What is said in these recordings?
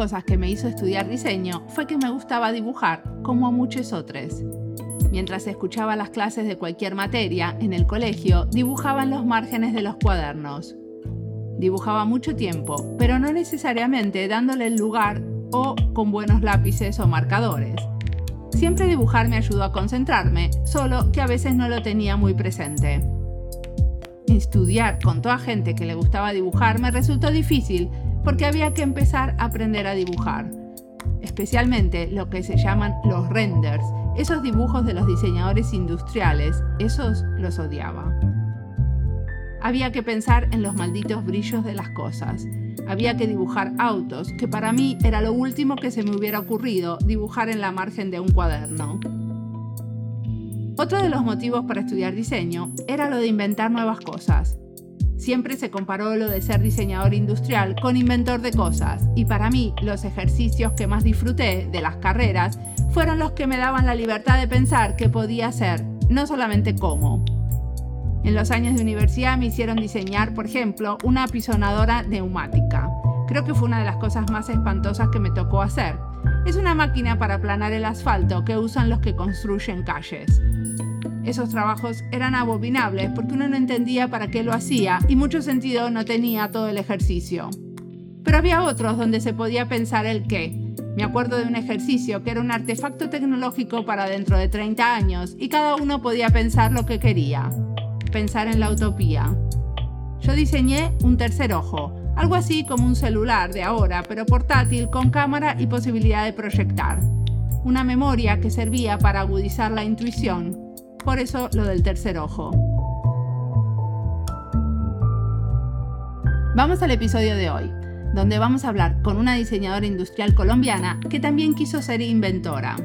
Cosas que me hizo estudiar diseño fue que me gustaba dibujar, como a muchos otros. Mientras escuchaba las clases de cualquier materia en el colegio, dibujaba en los márgenes de los cuadernos. Dibujaba mucho tiempo, pero no necesariamente dándole el lugar o con buenos lápices o marcadores. Siempre dibujar me ayudó a concentrarme, solo que a veces no lo tenía muy presente. Estudiar con toda gente que le gustaba dibujar me resultó difícil porque había que empezar a aprender a dibujar, especialmente lo que se llaman los renders, esos dibujos de los diseñadores industriales, esos los odiaba. Había que pensar en los malditos brillos de las cosas. Había que dibujar autos, que para mí era lo último que se me hubiera ocurrido dibujar en la margen de un cuaderno. Otro de los motivos para estudiar diseño era lo de inventar nuevas cosas. Siempre se comparó lo de ser diseñador industrial con inventor de cosas, y para mí los ejercicios que más disfruté de las carreras fueron los que me daban la libertad de pensar que podía ser, no solamente cómo. En los años de universidad me hicieron diseñar, por ejemplo, una apisonadora neumática. Creo que fue una de las cosas más espantosas que me tocó hacer. Es una máquina para aplanar el asfalto que usan los que construyen calles. Esos trabajos eran abominables porque uno no entendía para qué lo hacía y mucho sentido no tenía todo el ejercicio. Pero había otros donde se podía pensar el qué, me acuerdo de un ejercicio que era un artefacto tecnológico para dentro de 30 años y cada uno podía pensar lo que quería. Pensar en la utopía. Yo diseñé un tercer ojo, algo así como un celular de ahora, pero portátil con cámara y posibilidad de proyectar. Una memoria que servía para agudizar la intuición. Por eso lo del tercer ojo. Vamos al episodio de hoy donde vamos a hablar con una diseñadora industrial colombiana que también quiso ser inventora.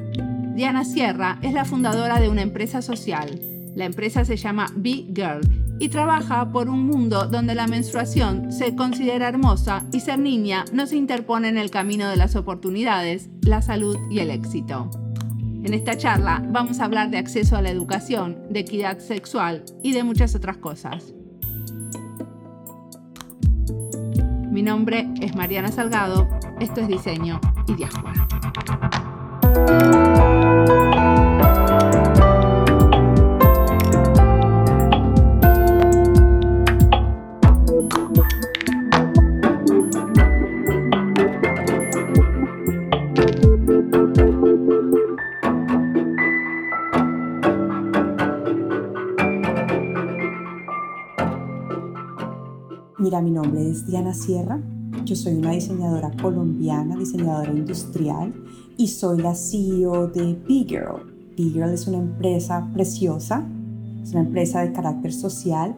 Diana Sierra es la fundadora de una empresa social. La empresa se llama Be Girl y trabaja por un mundo donde la menstruación se considera hermosa y ser niña no se interpone en el camino de las oportunidades, la salud y el éxito. En esta charla vamos a hablar de acceso a la educación, de equidad sexual y de muchas otras cosas. Mi nombre es Mariana Salgado, esto es Diseño y Diáspora. Mira, mi nombre es Diana Sierra. Yo soy una diseñadora colombiana, diseñadora industrial y soy la CEO de B-Girl. B-Girl es una empresa preciosa, es una empresa de carácter social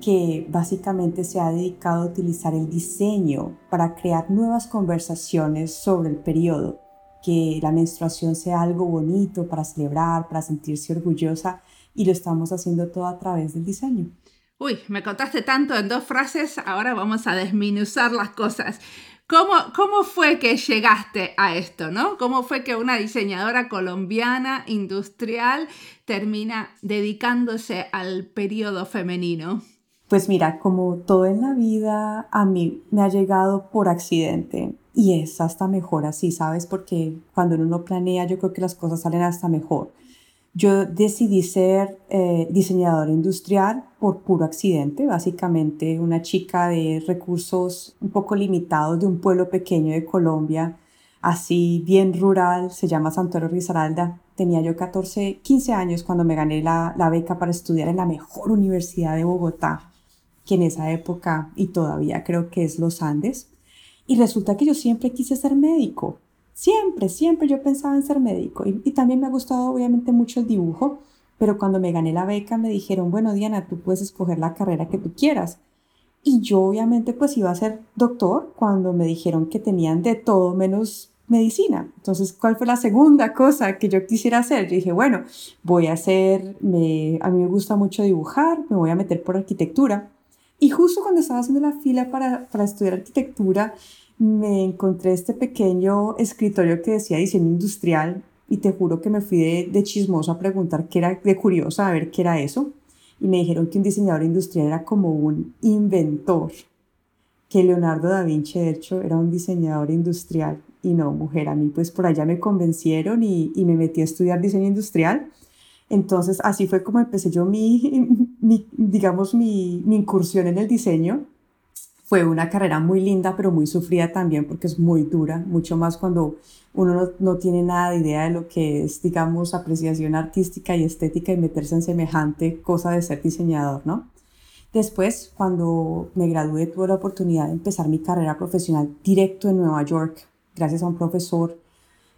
que básicamente se ha dedicado a utilizar el diseño para crear nuevas conversaciones sobre el periodo, que la menstruación sea algo bonito para celebrar, para sentirse orgullosa y lo estamos haciendo todo a través del diseño. Uy, me contaste tanto en dos frases, ahora vamos a desminuzar las cosas. ¿Cómo, ¿Cómo fue que llegaste a esto, no? ¿Cómo fue que una diseñadora colombiana industrial termina dedicándose al periodo femenino? Pues mira, como todo en la vida, a mí me ha llegado por accidente. Y es hasta mejor así, ¿sabes? Porque cuando uno planea, yo creo que las cosas salen hasta mejor. Yo decidí ser eh, diseñadora industrial por puro accidente, básicamente una chica de recursos un poco limitados de un pueblo pequeño de Colombia, así bien rural, se llama Santoro Risaralda. Tenía yo 14, 15 años cuando me gané la, la beca para estudiar en la mejor universidad de Bogotá, que en esa época y todavía creo que es Los Andes. Y resulta que yo siempre quise ser médico. Siempre, siempre yo pensaba en ser médico y, también me ha gustado obviamente mucho el dibujo, pero cuando me gané la beca me dijeron, bueno Diana, tú puedes escoger la carrera que tú quieras. Y yo obviamente pues iba a ser doctor cuando me dijeron que tenían de todo menos medicina. Entonces, ¿cuál fue la segunda cosa que yo quisiera hacer? Yo dije, bueno, voy a hacer, me, a mí me gusta mucho dibujar, me voy a meter por arquitectura. Y justo cuando estaba haciendo la fila para, para estudiar arquitectura, me encontré este pequeño escritorio que decía diseño industrial y te juro que me fui de, de chismoso a preguntar qué era, de curiosa a ver qué era eso. Y me dijeron que un diseñador industrial era como un inventor. que Leonardo da Vinci, de hecho, era un diseñador industrial y no mujer. A mí pues por allá me convencieron y, y me metí a estudiar diseño industrial. Entonces así fue como empecé yo mi, mi digamos, mi, mi incursión en el diseño. Fue una carrera muy linda, pero muy sufrida también porque es muy dura, mucho más cuando uno no, no, tiene nada de idea de lo que es, digamos, apreciación artística y estética y meterse en semejante cosa de ser diseñador, ¿no? Después, cuando me gradué, tuve la oportunidad de empezar mi carrera profesional directo en Nueva York, gracias a un profesor,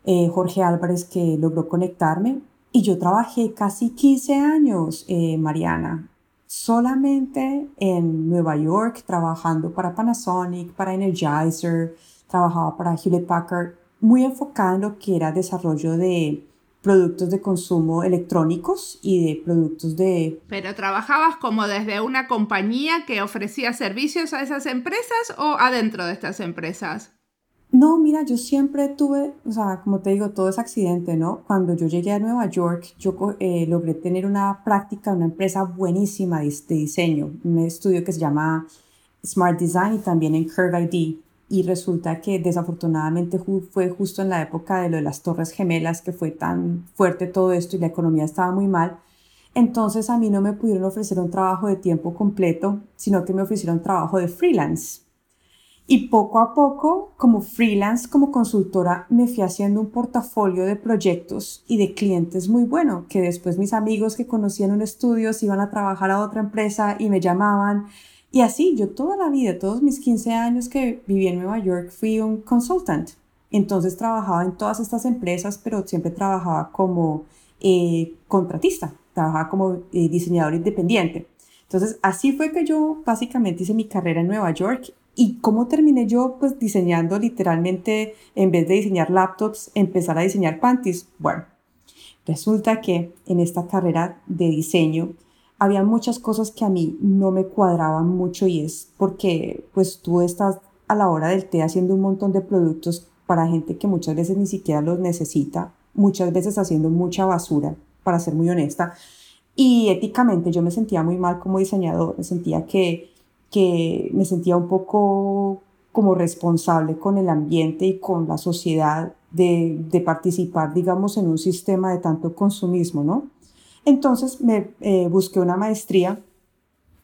eh, Jorge Álvarez, que logró conectarme. Y yo trabajé casi 15 años, eh, Mariana, solamente en Nueva York, trabajando para Panasonic, para Energizer, trabajaba para Hewlett Packard, muy enfocada en lo que era desarrollo de productos de consumo electrónicos y de productos de... ¿Pero trabajabas como desde una compañía que ofrecía servicios a esas empresas o adentro de estas empresas? No, mira, yo siempre tuve, o sea, como te digo, todo es accidente, ¿no? Cuando yo llegué a Nueva York, yo eh, logré tener una práctica, una empresa buenísima de, de, diseño, un estudio que se llama Smart Design y también en Curve ID. Y resulta que desafortunadamente fue justo en la época de lo de las Torres Gemelas que fue tan fuerte todo esto y la economía estaba muy mal. Entonces a mí no me pudieron ofrecer un trabajo de tiempo completo, sino que me ofrecieron trabajo de freelance. Y poco a poco, como freelance, como consultora, me fui haciendo un portafolio de proyectos y de clientes muy bueno, que después mis amigos que conocían un estudio se iban a trabajar a otra empresa y me llamaban. Y así, yo toda la vida, todos mis 15 años que viví en Nueva York, fui un consultant. Entonces trabajaba en todas estas empresas, pero siempre trabajaba como eh, contratista, trabajaba como eh, diseñador independiente. Entonces, así fue que yo básicamente hice mi carrera en Nueva York ¿Y cómo terminé yo? Pues diseñando literalmente, en vez de diseñar laptops, empezar a diseñar panties. Bueno, resulta que en esta carrera de diseño había muchas cosas que a mí no me cuadraban mucho y es porque pues tú estás a la hora del té haciendo un montón de productos para gente que muchas veces ni siquiera los necesita, muchas veces haciendo mucha basura, para ser muy honesta. Y éticamente yo me sentía muy mal como diseñador, me sentía que que me sentía un poco como responsable con el ambiente y con la sociedad de, participar, digamos, en un sistema de tanto consumismo, ¿no? Entonces me eh, busqué una maestría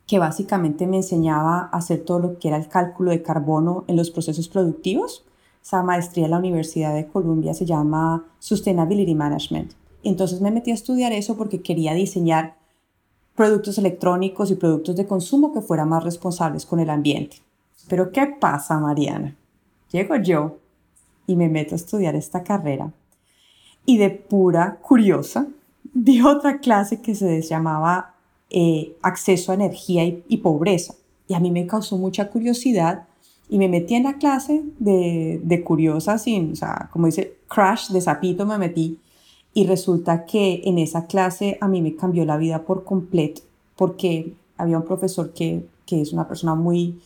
que básicamente me enseñaba a hacer todo lo que era el cálculo de carbono en los procesos productivos. Esa maestría en la Universidad de Columbia se llama Sustainability Management. Entonces me metí a estudiar eso porque quería diseñar productos electrónicos y productos de consumo que fueran más responsables con el ambiente. Pero ¿qué pasa, Mariana? Llego yo y me meto a estudiar esta carrera y de pura curiosa vi otra clase que se llamaba eh, acceso a energía y, pobreza. Y a mí me causó mucha curiosidad y me metí en la clase de, de curiosa, sin, o sea, como dice, crash de sapito me metí y resulta que en esa clase a mí me cambió la vida por completo, porque había un profesor que, que es una persona muy,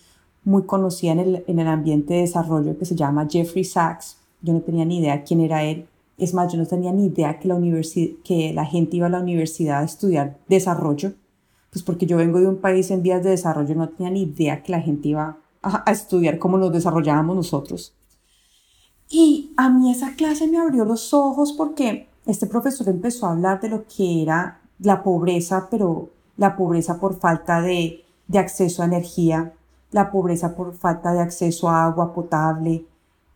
muy conocida en el, en el ambiente de desarrollo que se llama Jeffrey Sachs. Yo no tenía ni idea quién era él. Es más, yo no tenía ni idea que la, que la gente iba a la universidad a estudiar desarrollo, pues porque yo vengo de un país en vías de desarrollo, no tenía ni idea que la gente iba a, a estudiar cómo nos desarrollábamos nosotros. Y a mí esa clase me abrió los ojos porque este profesor empezó a hablar de lo que era la pobreza, pero la pobreza por falta de, acceso a energía, la pobreza por falta de acceso a agua potable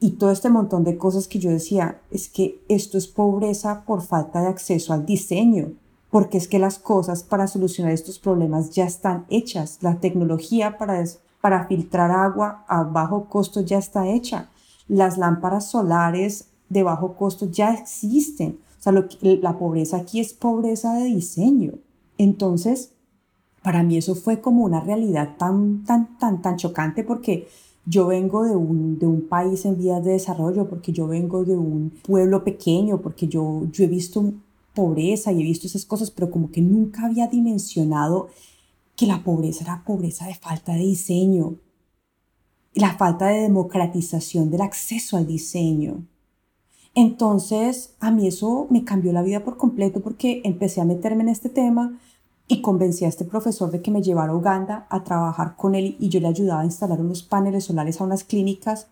y todo este montón de cosas que yo decía, es que esto es pobreza por falta de acceso al diseño, porque es que las cosas para solucionar estos problemas ya están hechas, la tecnología para, para filtrar agua a bajo costo ya está hecha, las lámparas solares de bajo costo ya existen, la pobreza aquí es pobreza de diseño. Entonces, para mí eso fue como una realidad tan, tan, tan, tan chocante porque yo vengo de un, de un país en vías de desarrollo, porque yo vengo de un pueblo pequeño, porque yo, yo he visto pobreza y he visto esas cosas, pero como que nunca había dimensionado que la pobreza era pobreza de falta de diseño, la falta de democratización del acceso al diseño. Entonces, a mí eso me cambió la vida por completo porque empecé a meterme en este tema y convencí a este profesor de que me llevara a Uganda a trabajar con él y yo le ayudaba a instalar unos paneles solares a unas clínicas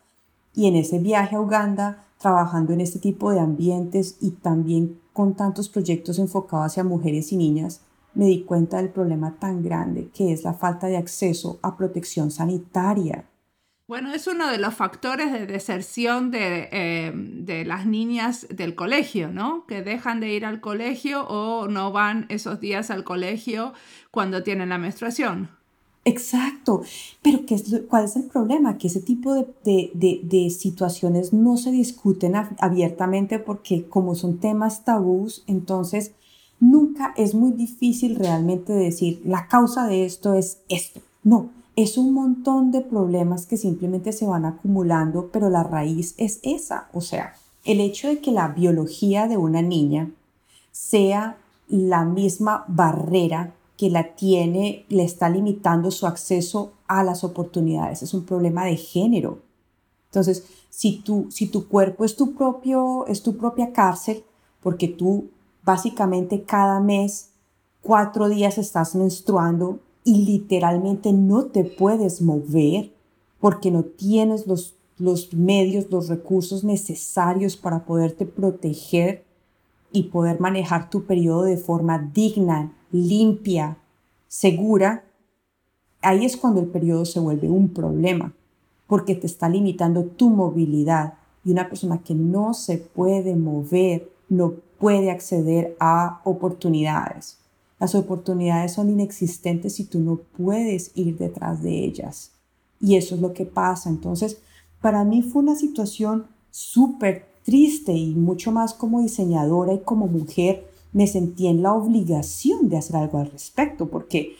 y en ese viaje a Uganda, trabajando en este tipo de ambientes y también con tantos proyectos enfocados hacia mujeres y niñas, me di cuenta del problema tan grande que es la falta de acceso a protección sanitaria. Bueno, es uno de los factores de deserción de, eh, de, las niñas del colegio, ¿no? Que dejan de ir al colegio o no van esos días al colegio cuando tienen la menstruación. Exacto, pero ¿qué es, ¿cuál es el problema? Que ese tipo de, de, de, situaciones no se discuten abiertamente porque como son temas tabús, entonces nunca es muy difícil realmente decir la causa de esto es esto. No, es un montón de problemas que simplemente se van acumulando, pero la raíz es esa. O sea, el hecho de que la biología de una niña sea la misma barrera que la tiene, le está limitando su acceso a las oportunidades. Es un problema de género. Entonces, si tu, si tu cuerpo es tu, propio, es tu propia cárcel, porque tú básicamente cada mes, cuatro días estás menstruando y literalmente no te puedes mover porque no tienes los, los medios, los recursos necesarios para poderte proteger y poder manejar tu periodo de forma digna, limpia, segura, ahí es cuando el periodo se vuelve un problema, porque te está limitando tu movilidad. Y una persona que no se puede mover, no puede acceder a oportunidades. Las oportunidades son inexistentes si tú no puedes ir detrás de ellas. Y eso es lo que pasa. Entonces, para mí fue una situación súper triste y mucho más como diseñadora y como mujer me sentí en la obligación de hacer algo al respecto, porque,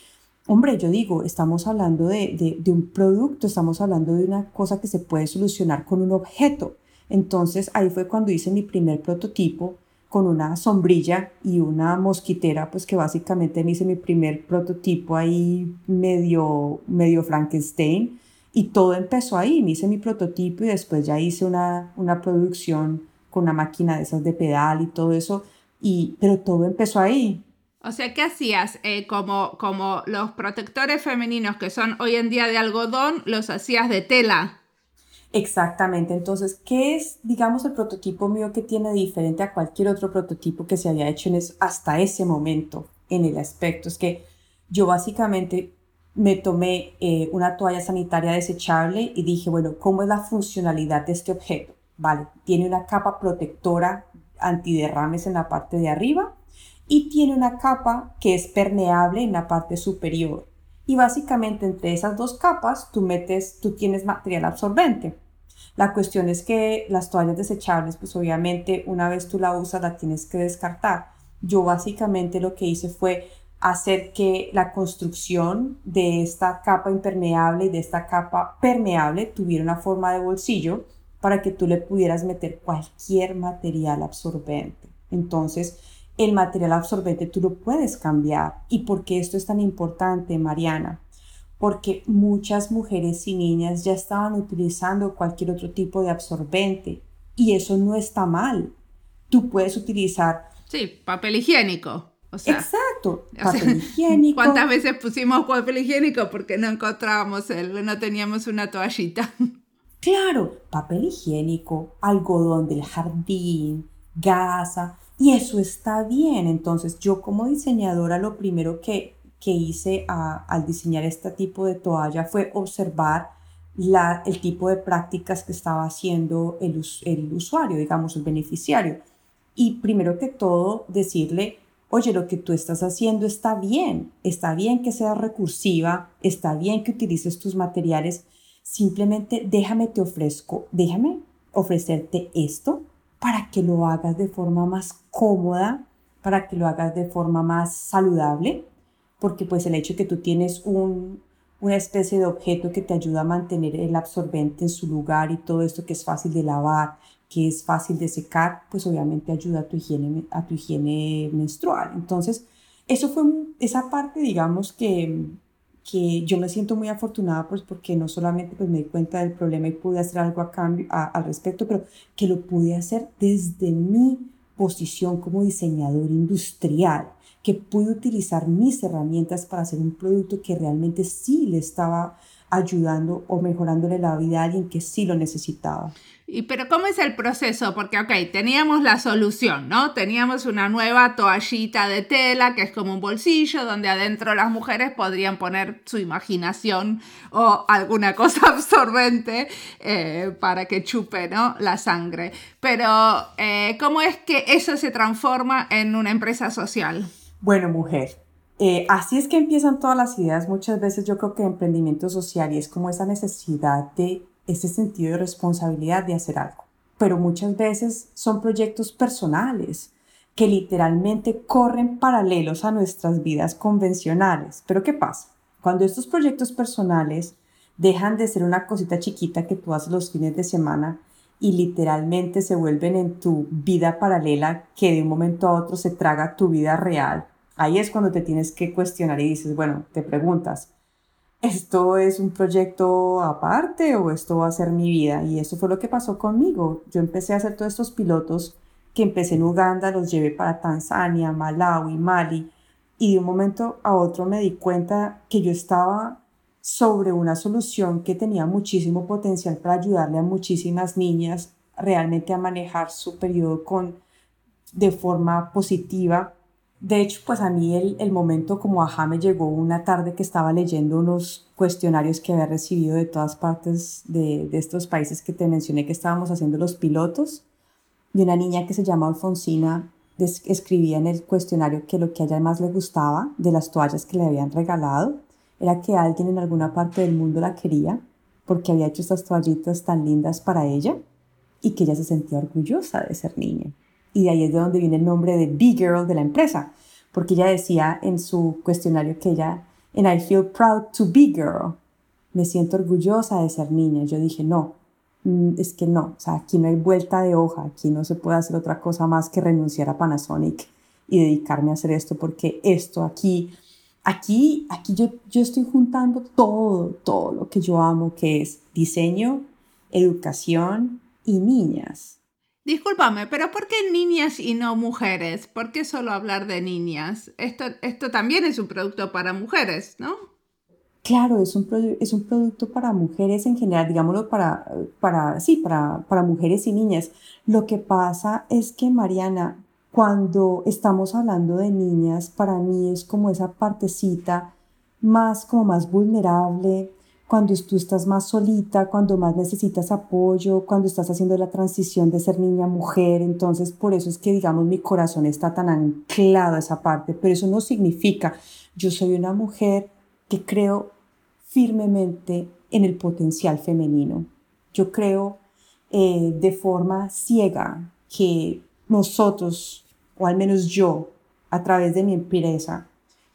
hombre, yo digo, estamos hablando de, de, de un producto, estamos hablando de una cosa que se puede solucionar con un objeto. Entonces ahí fue cuando hice mi primer prototipo con una sombrilla y una mosquitera, pues que básicamente me hice mi primer prototipo ahí medio, medio Frankenstein. Y todo empezó ahí, me hice mi prototipo y después ya hice una, una producción con una máquina de esas de pedal y todo eso. Y, pero todo empezó ahí. O sea, ¿qué hacías? Eh, como, como los protectores femeninos que son hoy en día de algodón, los hacías de tela. Exactamente, entonces, ¿qué es, digamos, el prototipo mío que tiene diferente a cualquier otro prototipo que se había hecho en hasta ese momento en el aspecto? Es que yo básicamente me tomé eh, una toalla sanitaria desechable y dije, bueno, ¿cómo es la funcionalidad de este objeto? Vale, tiene una capa protectora antiderrames en la parte de arriba y tiene una capa que es permeable en la parte superior. Y básicamente entre esas dos capas tú metes, tú tienes material absorbente. La cuestión es que las toallas desechables, pues obviamente una vez tú la usas la tienes que descartar. Yo básicamente lo que hice fue hacer que la construcción de esta capa impermeable y de esta capa permeable tuviera una forma de bolsillo para que tú le pudieras meter cualquier material absorbente. Entonces, el material absorbente tú lo puedes cambiar. ¿Y por qué esto es tan importante, Mariana? Porque muchas mujeres y niñas ya estaban utilizando cualquier otro tipo de absorbente y eso no está mal. Tú puedes utilizar... Sí, papel higiénico. Exacto, papel higiénico. ¿Cuántas veces pusimos papel higiénico porque no encontrábamos el, no teníamos una toallita? Claro, papel higiénico, algodón del jardín, gasa, y eso está bien. Entonces yo como diseñadora lo primero que que hice al diseñar este tipo de toalla fue observar la, el tipo de prácticas que estaba haciendo el, el usuario, digamos, el beneficiario. Y primero que todo, decirle, oye, lo que tú estás haciendo está bien, está bien que sea recursiva, está bien que utilices tus materiales, simplemente déjame te ofrezco, déjame ofrecerte esto para que lo hagas de forma más cómoda, para que lo hagas de forma más saludable porque pues el hecho de que tú tienes un, una especie de objeto que te ayuda a mantener el absorbente en su lugar y todo esto que es fácil de lavar, que es fácil de secar, pues obviamente ayuda a tu higiene, a tu higiene menstrual. Entonces, eso fue esa parte, digamos, que, que yo me siento muy afortunada pues porque no solamente pues me di cuenta del problema y pude hacer algo a cambio, al respecto, pero que lo pude hacer desde mi posición como diseñador industrial que pude utilizar mis herramientas para hacer un producto que realmente sí le estaba ayudando o mejorándole la vida a alguien que sí lo necesitaba. Y pero ¿cómo es el proceso? Porque, ok, teníamos la solución, ¿no? Teníamos una nueva toallita de tela que es como un bolsillo donde adentro las mujeres podrían poner su imaginación o alguna cosa absorbente eh, para que chupe, ¿no? La sangre. Pero, eh, ¿cómo es que eso se transforma en una empresa social? Bueno, mujer, eh, así es que empiezan todas las ideas. Muchas veces yo creo que emprendimiento social y es como esa necesidad de ese sentido de responsabilidad de hacer algo. Pero muchas veces son proyectos personales que literalmente corren paralelos a nuestras vidas convencionales. Pero ¿qué pasa? Cuando estos proyectos personales dejan de ser una cosita chiquita que tú haces los fines de semana y literalmente se vuelven en tu vida paralela que de un momento a otro se traga tu vida real, ahí es cuando te tienes que cuestionar y dices, bueno, te preguntas, ¿esto es un proyecto aparte o esto va a ser mi vida? Y eso fue lo que pasó conmigo. Yo empecé a hacer todos estos pilotos que empecé en Uganda, los llevé para Tanzania, Malawi, Mali, y de un momento a otro me di cuenta que yo estaba sobre una solución que tenía muchísimo potencial para ayudarle a muchísimas niñas realmente a manejar su periodo con, de forma positiva de hecho, pues a mí el, el, momento como ajá me llegó una tarde que estaba leyendo unos cuestionarios que había recibido de todas partes de, de estos países que te mencioné que estábamos haciendo los pilotos. Y una niña que se llama Alfonsina escribía en el cuestionario que lo que a ella más le gustaba de las toallas que le habían regalado era que alguien en alguna parte del mundo la quería porque había hecho estas toallitas tan lindas para ella y que ella se sentía orgullosa de ser niña y de ahí es de donde viene el nombre de Big Girl de la empresa, porque ella decía en su cuestionario que ella, and I feel proud to be girl, me siento orgullosa de ser niña. Yo dije, no, mm, es que no, o sea, aquí no hay vuelta de hoja, aquí no se puede hacer otra cosa más que renunciar a Panasonic y dedicarme a hacer esto, porque esto aquí, aquí, aquí yo, yo estoy juntando todo, todo lo que yo amo, que es diseño, educación y niñas. Discúlpame, pero ¿por qué niñas y no mujeres? ¿Por qué solo hablar de niñas? Esto, esto también es un producto para mujeres, ¿no? Claro, es un, es un producto para mujeres en general, digámoslo para, para, sí, para, para mujeres y niñas. Lo que pasa es que, Mariana, cuando estamos hablando de niñas, para mí es como esa partecita más, como más vulnerable, cuando tú estás más solita, cuando más necesitas apoyo, cuando estás haciendo la transición de ser niña a mujer. Entonces, por eso es que, digamos, mi corazón está tan anclado a esa parte. Pero eso no significa, yo soy una mujer que creo firmemente en el potencial femenino. Yo creo eh, de forma ciega que nosotros, o al menos yo, a través de mi empresa,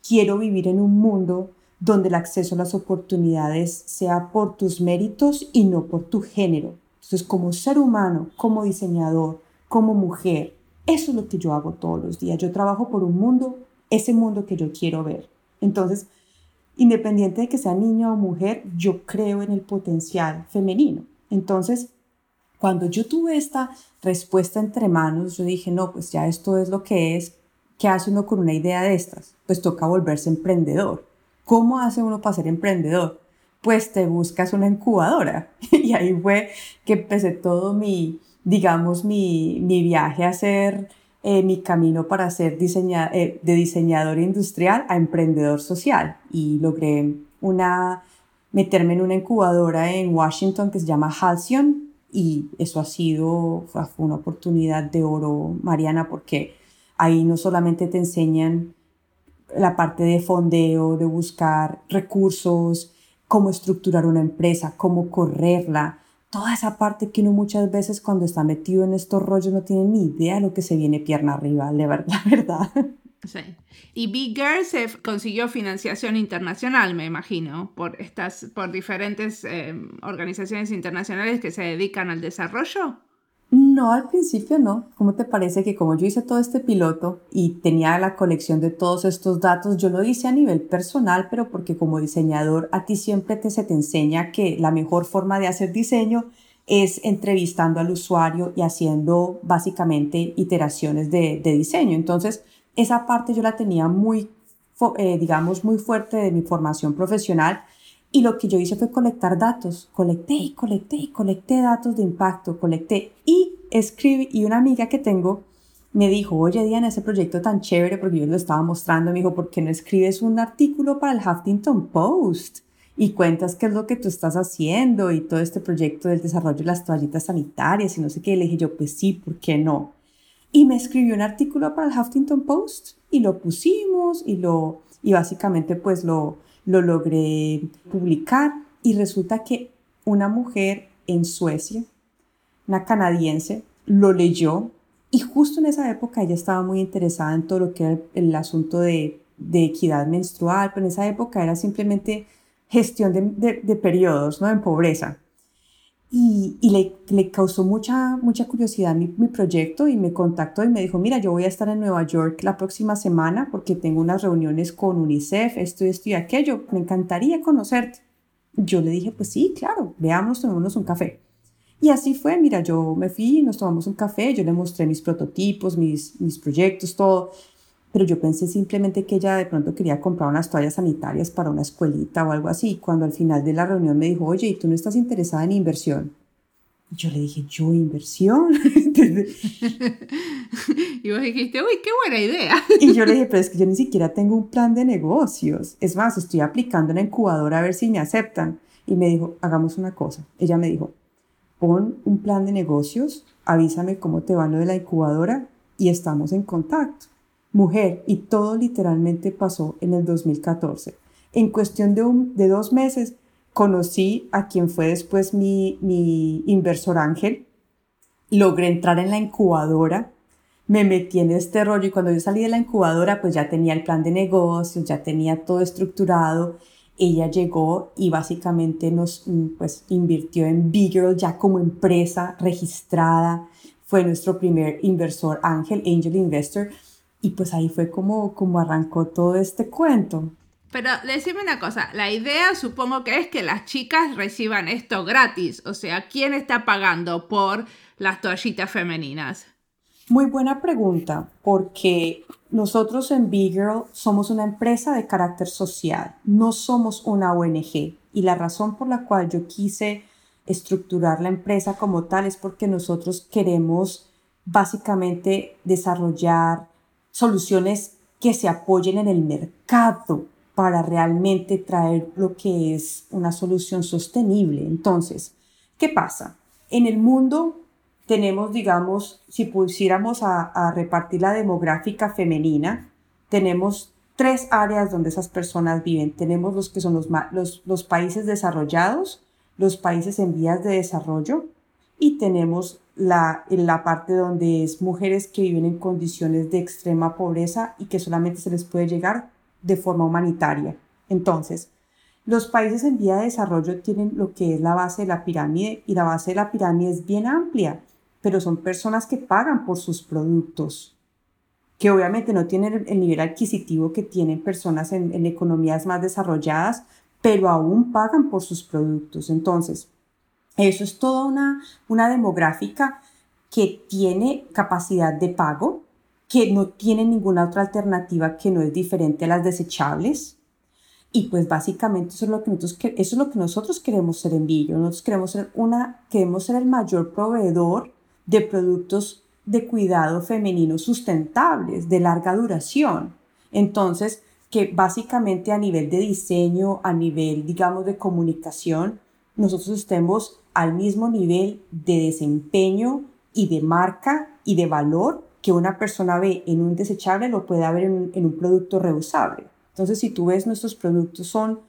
quiero vivir en un mundo donde el acceso a las oportunidades sea por tus méritos y no por tu género. Entonces, como ser humano, como diseñador, como mujer, eso es lo que yo hago todos los días. Yo trabajo por un mundo, ese mundo que yo quiero ver. Entonces, independiente de que sea niño o mujer, yo creo en el potencial femenino. Entonces, cuando yo tuve esta respuesta entre manos, yo dije, no, pues ya esto es lo que es. ¿Qué hace uno con una idea de estas? Pues toca volverse emprendedor. ¿Cómo hace uno para ser emprendedor? Pues te buscas una incubadora. y ahí fue que empecé todo mi, digamos, mi, mi viaje a hacer eh, mi camino para ser diseña, eh, de diseñador industrial a emprendedor social. Y logré una, meterme en una incubadora en Washington que se llama Halcyon. Y eso ha sido, fue una oportunidad de oro, Mariana, porque ahí no solamente te enseñan la parte de fondeo, de buscar recursos, cómo estructurar una empresa, cómo correrla, toda esa parte que uno muchas veces cuando está metido en estos rollos no tiene ni idea de lo que se viene pierna arriba, la verdad. Sí. Y Big Girl se consiguió financiación internacional, me imagino, por, estas, por diferentes eh, organizaciones internacionales que se dedican al desarrollo. No, al principio no. ¿Cómo te parece que como yo hice todo este piloto y tenía la colección de todos estos datos, yo lo hice a nivel personal, pero porque como diseñador a ti siempre te, se te enseña que la mejor forma de hacer diseño es entrevistando al usuario y haciendo básicamente iteraciones de, diseño. Entonces, esa parte yo la tenía muy, eh, digamos, muy fuerte de mi formación profesional y lo que yo hice fue colectar datos, colecté y colecté y colecté datos de impacto, colecté y escribí, y una amiga que tengo me dijo, oye Diana, ese proyecto tan chévere, porque yo lo estaba mostrando, me dijo, ¿por qué no escribes un artículo para el Huffington Post? Y cuentas qué es lo que tú estás haciendo y todo este proyecto del desarrollo de las toallitas sanitarias y no sé qué. le dije yo, pues sí, ¿por qué no? Y me escribió un artículo para el Huffington Post y lo pusimos y, lo, y básicamente pues lo, lo logré publicar. Y resulta que una mujer en Suecia, una canadiense, lo leyó y justo en esa época ella estaba muy interesada en todo lo que era el, asunto de, de, equidad menstrual, pero en esa época era simplemente gestión de, de, periodos, ¿no? En pobreza. Y, y le, le, causó mucha, mucha curiosidad mi, mi, proyecto y me contactó y me dijo, mira, yo voy a estar en Nueva York la próxima semana porque tengo unas reuniones con UNICEF, esto, esto y aquello, me encantaría conocerte. Yo le dije, pues sí, claro, veamos, tomémonos un café. Y así fue, mira, yo me fui, nos tomamos un café, yo le mostré mis prototipos, mis, mis proyectos, todo, pero yo pensé simplemente que ella de pronto quería comprar unas toallas sanitarias para una escuelita o algo así. Cuando al final de la reunión me dijo, oye, ¿y tú no estás interesada en inversión? Y yo le dije, ¿yo inversión? y vos dijiste, uy, qué buena idea. y yo le dije, pero es que yo ni siquiera tengo un plan de negocios. Es más, estoy aplicando en la incubadora a ver si me aceptan. Y me dijo, hagamos una cosa. Ella me dijo, pon un plan de negocios, avísame cómo te va lo de la incubadora y estamos en contacto. Mujer, y todo literalmente pasó en el 2014. En cuestión de, de dos meses, conocí a quien fue después mi, mi inversor ángel, logré entrar en la incubadora, me metí en este rollo y cuando yo salí de la incubadora, pues ya tenía el plan de negocios, ya tenía todo estructurado ella llegó y básicamente nos mm, pues, invirtió en Bigirl ya como empresa registrada. Fue nuestro primer inversor ángel, angel investor. Y pues ahí fue como, como arrancó todo este cuento. Pero decime una cosa, la idea supongo que es que las chicas reciban esto gratis. O sea, ¿quién está pagando por las toallitas femeninas? Muy buena pregunta, porque nosotros en Big Girl somos una empresa de carácter social, no somos una ONG. Y la razón por la cual yo quise estructurar la empresa como tal es porque nosotros queremos básicamente desarrollar soluciones que se apoyen en el mercado para realmente traer lo que es una solución sostenible. Entonces, ¿qué pasa? En el mundo tenemos, digamos, si pusiéramos a, repartir la demográfica femenina, tenemos tres áreas donde esas personas viven. Tenemos los que son los, los, los países desarrollados, los países en vías de desarrollo y tenemos la, la parte donde es mujeres que viven en condiciones de extrema pobreza y que solamente se les puede llegar de forma humanitaria. Entonces, los países en vía de desarrollo tienen lo que es la base de la pirámide y la base de la pirámide es bien amplia pero son personas que pagan por sus productos, que obviamente no tienen el nivel adquisitivo que tienen personas en, economías más desarrolladas, pero aún pagan por sus productos. Entonces, eso es toda una, una demográfica que tiene capacidad de pago, que no tiene ninguna otra alternativa que no es diferente a las desechables. Y pues básicamente eso es lo que nosotros, eso es lo que nosotros queremos ser en Billo. Nosotros queremos ser, una, queremos ser el mayor proveedor de productos de cuidado femenino sustentables, de larga duración. Entonces, que básicamente a nivel de diseño, a nivel, digamos, de comunicación, nosotros estemos al mismo nivel de desempeño y de marca y de valor que una persona ve en un desechable lo puede ver en un, producto reusable. Entonces, si tú ves nuestros productos son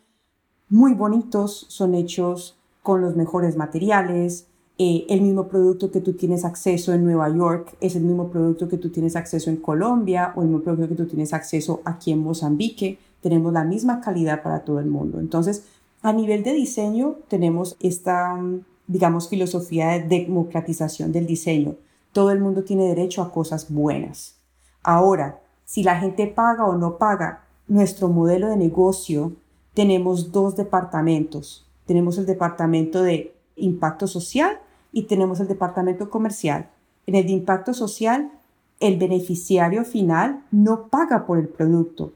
muy bonitos, son hechos con los mejores materiales, eh, el mismo producto que tú tienes acceso en Nueva York es el mismo producto que tú tienes acceso en Colombia o el mismo producto que tú tienes acceso aquí en Mozambique. Tenemos la misma calidad para todo el mundo. Entonces, a nivel de diseño, tenemos esta, digamos, filosofía de democratización del diseño. Todo el mundo tiene derecho a cosas buenas. Ahora, si la gente paga o no paga, nuestro modelo de negocio, tenemos dos departamentos. Tenemos el departamento de impacto social y tenemos el departamento comercial. En el de impacto social el beneficiario final no paga por el producto,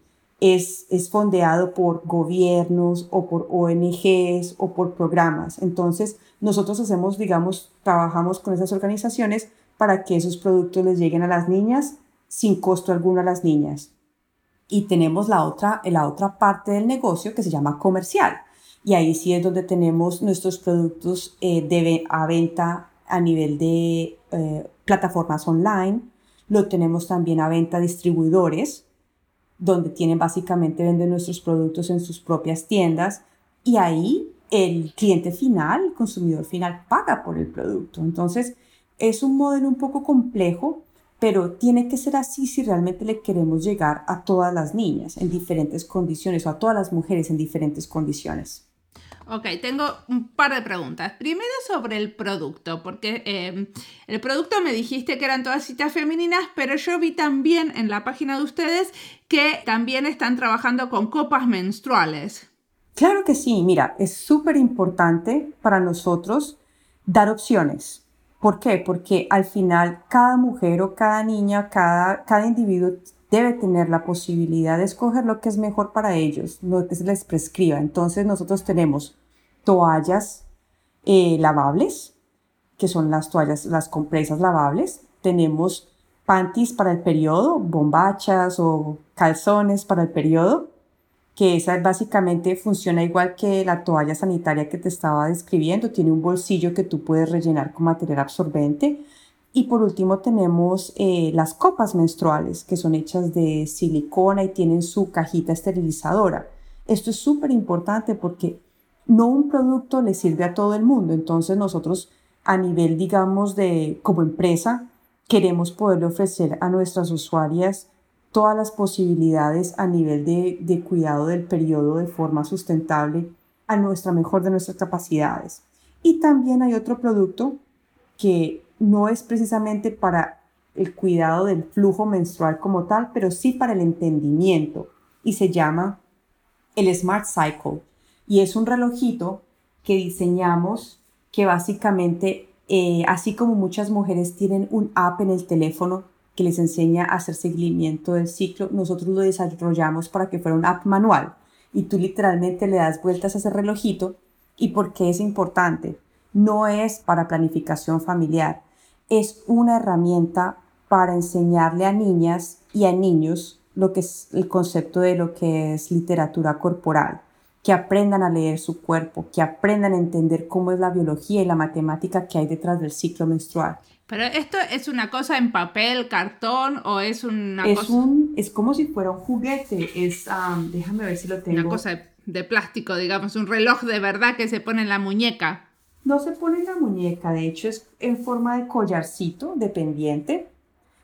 es, es fondeado por gobiernos o por ONGs o por programas. Entonces, nosotros hacemos, digamos, trabajamos con esas organizaciones para que esos productos les lleguen a las niñas sin costo alguno a las niñas. Y tenemos la otra, la otra parte del negocio que se llama comercial. Y ahí sí es donde tenemos nuestros productos eh, a venta a nivel de eh, plataformas online. Lo tenemos también a venta a distribuidores, donde tienen básicamente venden nuestros productos en sus propias tiendas. Y ahí el cliente final, el consumidor final, paga por el producto. Entonces, es un modelo un poco complejo, pero tiene que ser así si realmente le queremos llegar a todas las niñas en diferentes condiciones o a todas las mujeres en diferentes condiciones. Ok, tengo un par de preguntas. Primero sobre el producto, porque em, el producto me dijiste que eran todas citas femeninas, pero yo vi también en la página de ustedes que también están trabajando con copas menstruales. Claro que sí, mira, es súper importante para nosotros dar opciones. ¿Por qué? Porque al final cada mujer o cada niña, cada, cada individuo debe tener la posibilidad de escoger lo que es mejor para ellos, lo que se les prescriba. Entonces nosotros tenemos toallas eh, lavables, que son las toallas, las compresas lavables. Tenemos panties para el periodo, bombachas o calzones para el periodo que esa básicamente funciona igual que la toalla sanitaria que te estaba describiendo, tiene un bolsillo que tú puedes rellenar con material absorbente. Y por último tenemos eh, las copas menstruales, que son hechas de silicona y tienen su cajita esterilizadora. Esto es súper importante porque no un producto le sirve a todo el mundo, entonces nosotros a nivel, digamos, de como empresa, queremos poderle ofrecer a nuestras usuarias todas las posibilidades a nivel de, cuidado del periodo de forma sustentable a nuestra mejor de nuestras capacidades. Y también hay otro producto que no es precisamente para el cuidado del flujo menstrual como tal, pero sí para el entendimiento y se llama el Smart Cycle. Y es un relojito que diseñamos que básicamente, eh, así como muchas mujeres tienen un app en el teléfono que les enseña a hacer seguimiento del ciclo, nosotros lo desarrollamos para que fuera un app manual y tú literalmente le das vueltas a ese relojito y por qué es importante. No es para planificación familiar, es una herramienta para enseñarle a niñas y a niños lo que es el concepto de lo que es literatura corporal, que aprendan a leer su cuerpo, que aprendan a entender cómo es la biología y la matemática que hay detrás del ciclo menstrual. Pero esto es una cosa en papel, cartón o es una es cosa... Un, es como si fuera un juguete, es, déjame ver si lo tengo. Una cosa de, plástico, digamos, un reloj de verdad que se pone en la muñeca. No se pone en la muñeca, de hecho es en forma de collarcito, dependiente.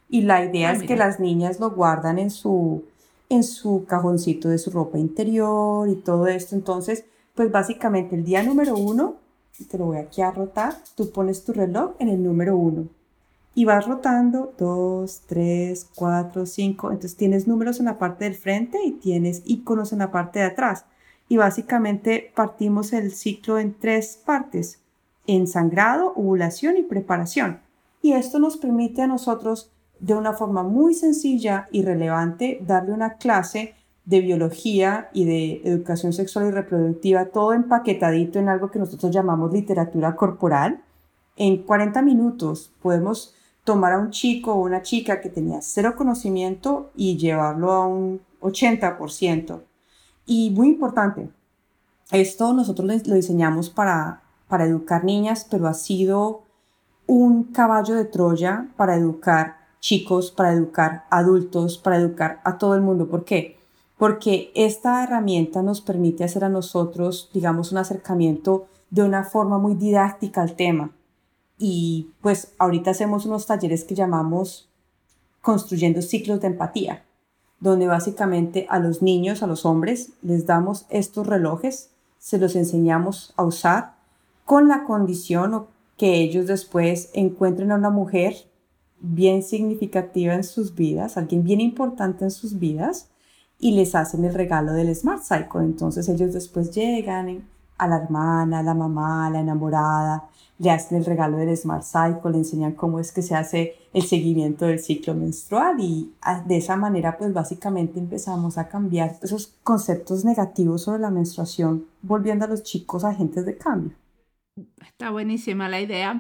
Y la idea ah, es que las niñas lo guardan en su, en su cajoncito de su ropa interior y todo esto. Entonces, pues básicamente el día número uno te lo voy aquí a rotar, tú pones tu reloj en el número 1 y vas rotando 2, 3, 4, 5, entonces tienes números en la parte del frente y tienes iconos en la parte de atrás. Y básicamente partimos el ciclo en tres partes, ensangrado, ovulación y preparación. Y esto nos permite a nosotros de una forma muy sencilla y relevante darle una clase de biología y de educación sexual y reproductiva, todo empaquetadito en algo que nosotros llamamos literatura corporal. En 40 minutos podemos tomar a un chico o una chica que tenía cero conocimiento y llevarlo a un 80%. Y muy importante, esto nosotros lo diseñamos para, para educar niñas, pero ha sido un caballo de Troya para educar chicos, para educar adultos, para educar a todo el mundo. ¿Por qué? porque esta herramienta nos permite hacer a nosotros, digamos, un acercamiento de una forma muy didáctica al tema. Y pues ahorita hacemos unos talleres que llamamos construyendo ciclos de empatía, donde básicamente a los niños, a los hombres, les damos estos relojes, se los enseñamos a usar con la condición que ellos después encuentren a una mujer bien significativa en sus vidas, alguien bien importante en sus vidas, y les hacen el regalo del Smart Cycle. Entonces ellos después llegan a la hermana, a la mamá, a la enamorada, le hacen el regalo del Smart Cycle, le enseñan cómo es que se hace el seguimiento del ciclo menstrual y ah, de esa manera pues básicamente empezamos a cambiar esos conceptos negativos sobre la menstruación, volviendo a los chicos agentes de cambio. Está buenísima la idea.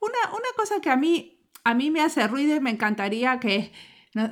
Una, una cosa que a mí, a mí me hace ruido y me encantaría que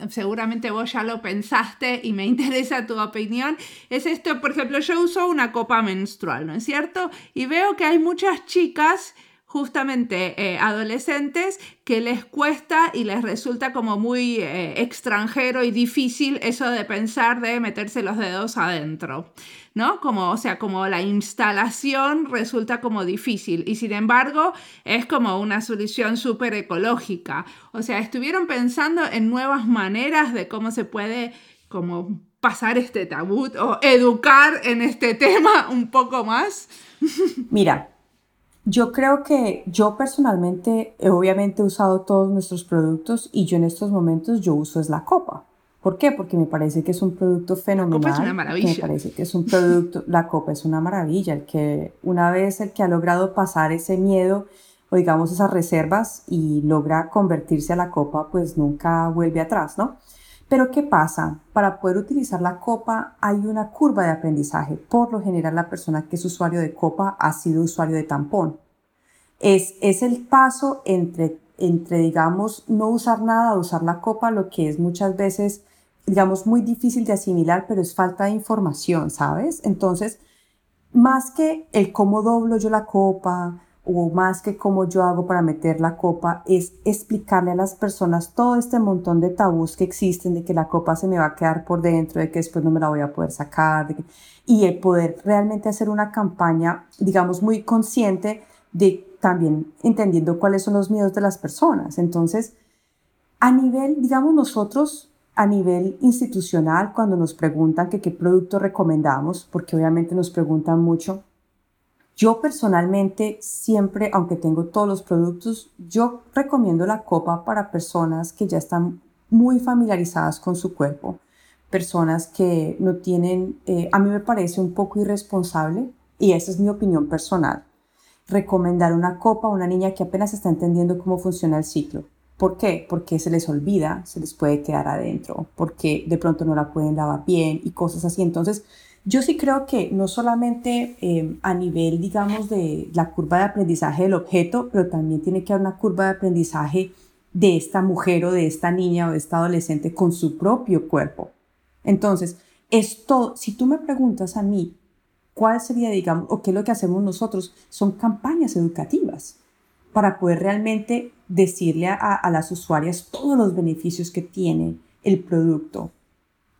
seguramente vos ya lo pensaste y me interesa tu opinión, es esto, por ejemplo, yo uso una copa menstrual, ¿no es cierto? Y veo que hay muchas chicas justamente eh, adolescentes que les cuesta y les resulta como muy eh, extranjero y difícil eso de pensar de meterse los dedos adentro, ¿no? Como, o sea, como la instalación resulta como difícil y sin embargo es como una solución súper ecológica. O sea, estuvieron pensando en nuevas maneras de cómo se puede como pasar este tabú o educar en este tema un poco más. Mira, yo creo que yo personalmente he obviamente usado todos nuestros productos y yo en estos momentos yo uso es la copa. ¿Por qué? Porque me parece que es un producto fenomenal. La copa es una maravilla. Me parece que es un producto, la copa es una maravilla. El que una vez el que ha logrado pasar ese miedo o digamos esas reservas y logra convertirse a la copa, pues nunca vuelve atrás, ¿no? Pero ¿qué pasa? Para poder utilizar la copa hay una curva de aprendizaje. Por lo general la persona que es usuario de copa ha sido usuario de tampón. Es, es el paso entre, entre, digamos, no usar nada usar la copa, lo que es muchas veces, digamos, muy difícil de asimilar, pero es falta de información, ¿sabes? Entonces, más que el cómo doblo yo la copa, o más que cómo yo hago para meter la copa, es explicarle a las personas todo este montón de tabús que existen, de que la copa se me va a quedar por dentro, de que después no me la voy a poder sacar, y el poder realmente hacer una campaña, digamos, muy consciente de también entendiendo cuáles son los miedos de las personas. Entonces, a nivel, digamos nosotros, a nivel institucional, cuando nos preguntan qué producto recomendamos, porque obviamente nos preguntan mucho, yo personalmente siempre, aunque tengo todos los productos, yo recomiendo la copa para personas que ya están muy familiarizadas con su cuerpo, personas que no tienen, eh, a mí me parece un poco irresponsable y esa es mi opinión personal, recomendar una copa a una niña que apenas está entendiendo cómo funciona el ciclo. ¿Por qué? Porque se les olvida, se les puede quedar adentro, porque de pronto no la pueden lavar bien y cosas así. Entonces, yo sí creo que no solamente eh, a nivel, digamos, de la curva de aprendizaje del objeto, pero también tiene que haber una curva de aprendizaje de esta mujer o de esta niña o de esta adolescente con su propio cuerpo. Entonces, esto, si tú me preguntas a mí, ¿cuál sería, digamos, o qué es lo que hacemos nosotros? Son campañas educativas para poder realmente decirle a, a las usuarias todos los beneficios que tiene el producto,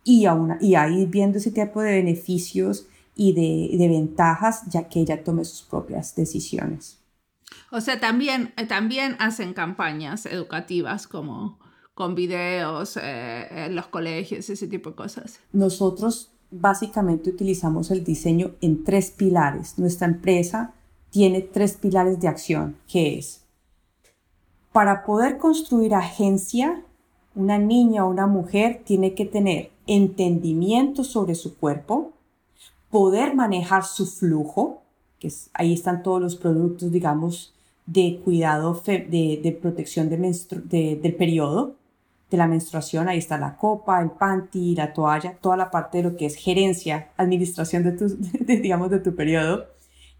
y, a y ahí viendo ese tipo de beneficios y de, de, ventajas ya que ella tome sus propias decisiones. O sea, también, eh, también hacen campañas educativas como con videos eh, en los colegios, ese tipo de cosas. Nosotros básicamente utilizamos el diseño en tres pilares. Nuestra empresa tiene tres pilares de acción, que es para poder construir agencia, una niña o una mujer tiene que tener entendimiento sobre su cuerpo, poder manejar su flujo, que ahí están todos los productos, digamos, de cuidado, de, protección de del periodo, de la menstruación, ahí está la copa, el panty, la toalla, toda la parte de lo que es gerencia, administración de tu, digamos, de tu periodo.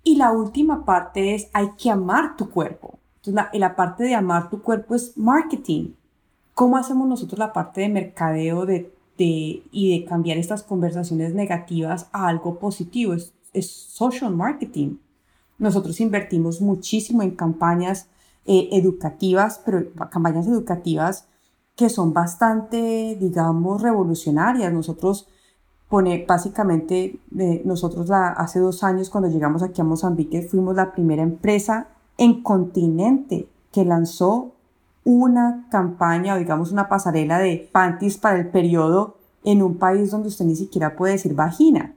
Y la última parte es, hay que amar tu cuerpo. Entonces, la, parte de amar tu cuerpo es marketing. ¿Cómo hacemos nosotros la parte de mercadeo de y de cambiar estas conversaciones negativas a algo positivo. Es, es social marketing. Nosotros invertimos muchísimo en campañas eh, educativas, pero campañas educativas que son bastante, digamos, revolucionarias. Nosotros pone, básicamente, eh, nosotros hace dos años cuando llegamos aquí a Mozambique fuimos la primera empresa en continente que lanzó una campaña o digamos una pasarela de panties para el periodo en un país donde usted ni siquiera puede decir vagina.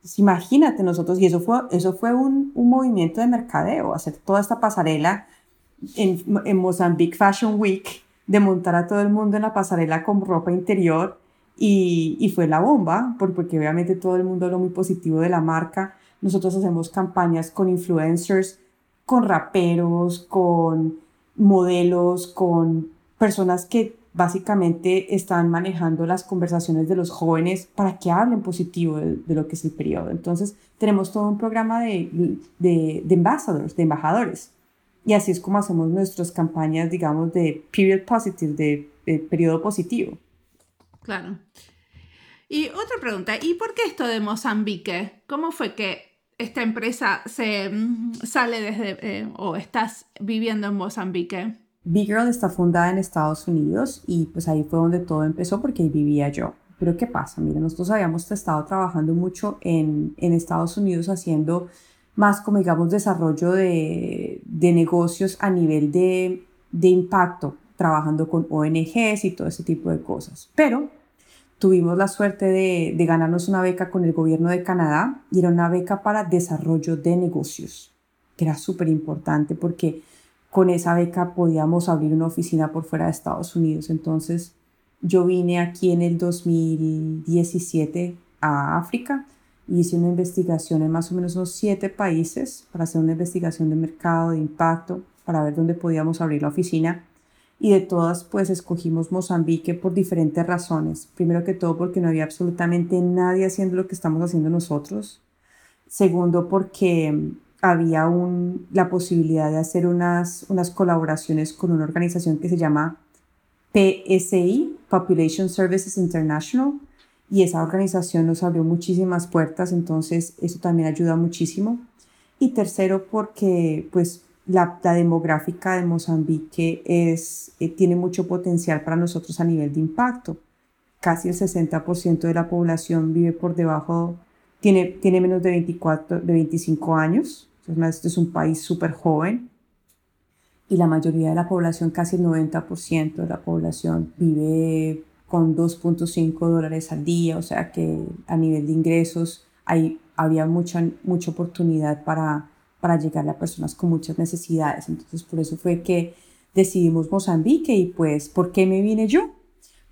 Pues imagínate nosotros, y eso fue, eso fue un, un, movimiento de mercadeo, hacer toda esta pasarela en, en Mozambique Fashion Week, de montar a todo el mundo en la pasarela con ropa interior y, y fue la bomba, porque obviamente todo el mundo habló muy positivo de la marca, nosotros hacemos campañas con influencers, con raperos, con modelos, con personas que básicamente están manejando las conversaciones de los jóvenes para que hablen positivo de, lo que es el periodo. Entonces, tenemos todo un programa de, de, de de embajadores. Y así es como hacemos nuestras campañas, digamos, de period positive, de, de periodo positivo. Claro. Y otra pregunta, ¿y por qué esto de Mozambique? ¿Cómo fue que esta empresa se mm, sale desde eh, o estás viviendo en Mozambique? Big Girl está fundada en Estados Unidos y pues ahí fue donde todo empezó porque ahí vivía yo. Pero ¿qué pasa? Mira, nosotros habíamos estado trabajando mucho en, en Estados Unidos haciendo más como digamos desarrollo de, de negocios a nivel de, de impacto, trabajando con ONGs y todo ese tipo de cosas. Pero tuvimos la suerte de, ganarnos una beca con el gobierno de Canadá y era una beca para desarrollo de negocios, que era súper importante porque con esa beca podíamos abrir una oficina por fuera de Estados Unidos. Entonces yo vine aquí en el 2017 a África hice una investigación en más o menos unos siete países para hacer una investigación de mercado, de impacto, para ver dónde podíamos abrir la oficina y de todas pues escogimos Mozambique por diferentes razones. Primero que todo porque no había absolutamente nadie haciendo lo que estamos haciendo nosotros. Segundo porque había un, la posibilidad de hacer unas, unas colaboraciones con una organización que se llama PSI, Population Services International, y esa organización nos abrió muchísimas puertas, entonces eso también ayuda muchísimo. Y tercero porque pues la, demográfica de Mozambique es, eh, tiene mucho potencial para nosotros a nivel de impacto. Casi el 60% de la población vive por debajo, tiene, tiene menos de, 24, de 25 años. Entonces, este es un país súper joven. Y la mayoría de la población, casi el 90% de la población, vive con 2.5 dólares al día. O sea que a nivel de ingresos hay, había mucha, mucha oportunidad para para llegar a personas con muchas necesidades. Entonces, por eso fue que decidimos Mozambique y pues, ¿por qué me vine yo?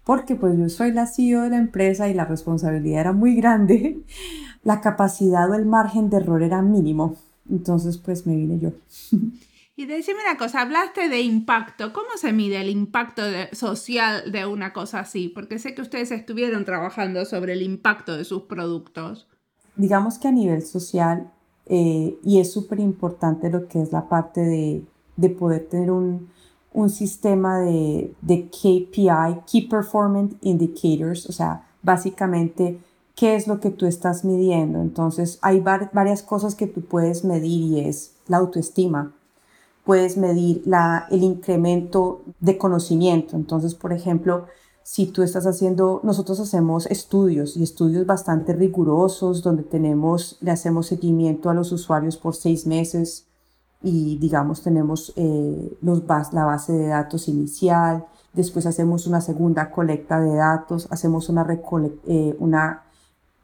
Porque pues yo soy la CEO de la empresa y la responsabilidad era muy grande, la capacidad o el margen de error era mínimo. Entonces, pues me vine yo. Y decime una cosa, hablaste de impacto. ¿Cómo se mide el impacto social de una cosa así? Porque sé que ustedes estuvieron trabajando sobre el impacto de sus productos. Digamos que a nivel social eh, y es súper importante lo que es la parte de, de poder tener un, un sistema de, de, KPI, Key Performance Indicators, o sea, básicamente qué es lo que tú estás midiendo. Entonces, hay varias cosas que tú puedes medir y es la autoestima. Puedes medir la, el incremento de conocimiento. Entonces, por ejemplo, si tú estás haciendo, nosotros hacemos estudios y estudios bastante rigurosos donde tenemos, le hacemos seguimiento a los usuarios por seis meses y digamos tenemos eh, los la base de datos inicial, después hacemos una segunda colecta de datos, hacemos una, eh, una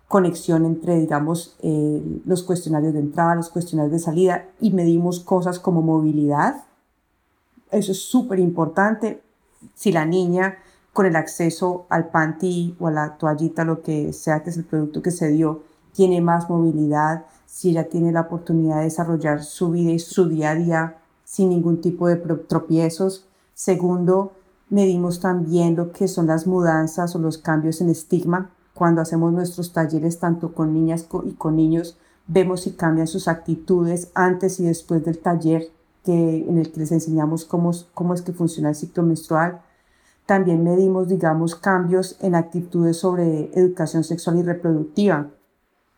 conexión entre, digamos, eh, los cuestionarios de entrada, los cuestionarios de salida y medimos cosas como movilidad. Eso es súper importante. Si la niña con el acceso al panty o a la toallita, lo que sea que es el producto que se dio, tiene más movilidad, si ella tiene la oportunidad de desarrollar su vida y su día a día sin ningún tipo de tropiezos. Segundo, medimos también lo que son las mudanzas o los cambios en estigma. Cuando hacemos nuestros talleres tanto con niñas y con niños, vemos si cambian sus actitudes antes y después del taller que, en el que les enseñamos cómo, cómo es que funciona el ciclo menstrual. También medimos, digamos, cambios en actitudes sobre educación sexual y reproductiva.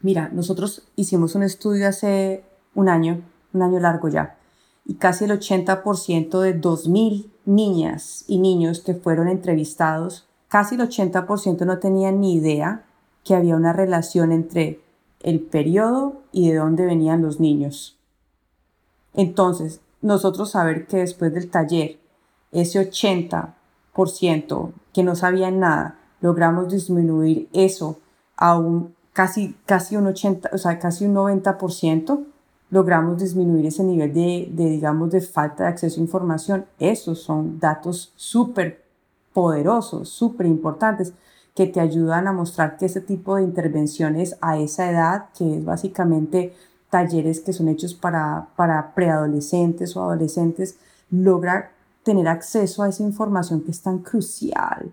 Mira, nosotros hicimos un estudio hace un año, un año largo ya, y casi el 80% de 2.000 niñas y niños que fueron entrevistados, casi el 80% no tenían ni idea que había una relación entre el periodo y de dónde venían los niños. Entonces, nosotros saber que después del taller, ese 80 que no sabían nada, logramos disminuir eso a un casi, casi un 80, o sea, casi un 90%, logramos disminuir ese nivel de, de, digamos, de falta de acceso a información. Esos son datos súper poderosos, súper importantes, que te ayudan a mostrar que ese tipo de intervenciones a esa edad, que es básicamente talleres que son hechos para, para preadolescentes o adolescentes, logra tener acceso a esa información que es tan crucial.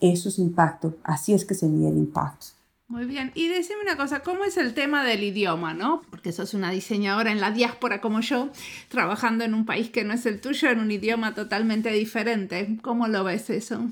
Eso es impacto, así es que se mide el impacto. Muy bien, y decime una cosa, ¿cómo es el tema del idioma, no? Porque sos una diseñadora en la diáspora como yo, trabajando en un país que no es el tuyo, en un idioma totalmente diferente. ¿Cómo lo ves eso?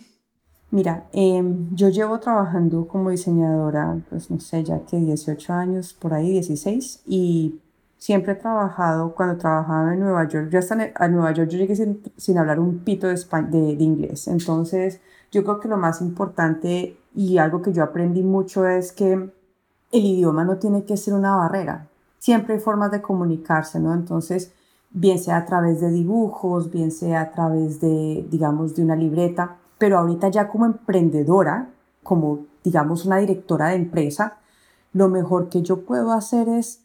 Mira, em, yo llevo trabajando como diseñadora, pues no sé, ya que 18 años, por ahí 16, y siempre he trabajado, cuando trabajaba en Nueva York, yo hasta a Nueva York yo llegué sin, hablar un pito de, de, de inglés, entonces yo creo que lo más importante y algo que yo aprendí mucho es que el idioma no tiene que ser una barrera. Siempre hay formas de comunicarse, ¿no? Entonces, bien sea a través de dibujos, bien sea a través de, digamos, de una libreta, pero ahorita ya como emprendedora, como, digamos, una directora de empresa, lo mejor que yo puedo hacer es,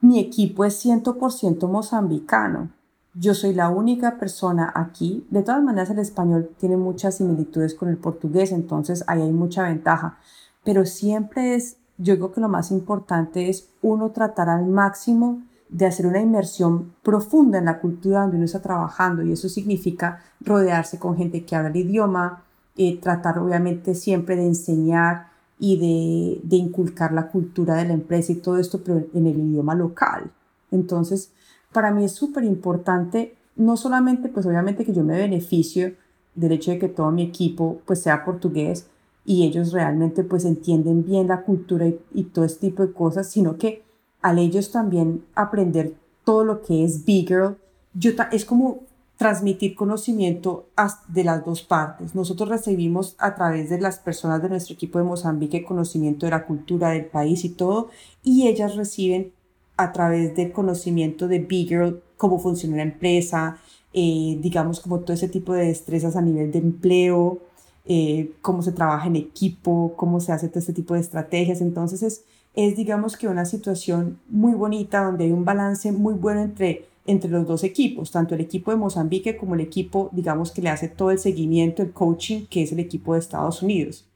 mi equipo es 100% mozambicano. Yo soy la única persona aquí. De todas maneras, el español tiene muchas similitudes con el portugués, entonces ahí hay mucha ventaja. Pero siempre es, yo creo que lo más importante es uno tratar al máximo de hacer una inmersión profunda en la cultura donde uno está trabajando y eso significa rodearse con gente que habla el idioma, eh, tratar obviamente siempre de enseñar y de, de inculcar la cultura de la empresa y todo esto, pero en el idioma local. Entonces, para mí es súper importante, no solamente, pues obviamente que yo me beneficio del hecho de que todo mi equipo pues sea portugués y ellos realmente pues entienden bien la cultura y, todo este tipo de cosas, sino que al ellos también aprender todo lo que es Bigger, yo es como transmitir conocimiento de las dos partes. Nosotros recibimos a través de las personas de nuestro equipo de Mozambique conocimiento de la cultura del país y todo, y ellas reciben a través del conocimiento de Bigger, cómo funciona la empresa, eh, digamos como todo ese tipo de destrezas a nivel de empleo, eh, cómo se trabaja en equipo, cómo se hace todo este tipo de estrategias. Entonces es, es digamos que una situación muy bonita donde hay un balance muy bueno entre, entre los dos equipos, tanto el equipo de Mozambique como el equipo, digamos, que le hace todo el seguimiento, el coaching, que es el equipo de Estados Unidos.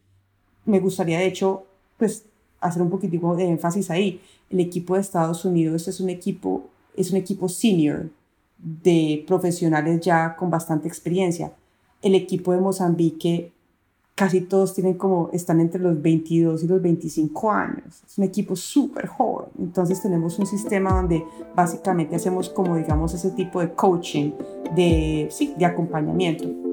Me gustaría, de hecho, pues hacer un poquitico de énfasis ahí. El equipo de Estados Unidos es un equipo, es un equipo senior de profesionales ya con bastante experiencia. El equipo de Mozambique, casi todos tienen como, están entre los 22 y los 25 años. Es un equipo súper joven. Entonces tenemos un sistema donde básicamente hacemos como, digamos, ese tipo de coaching, de, sí, de acompañamiento.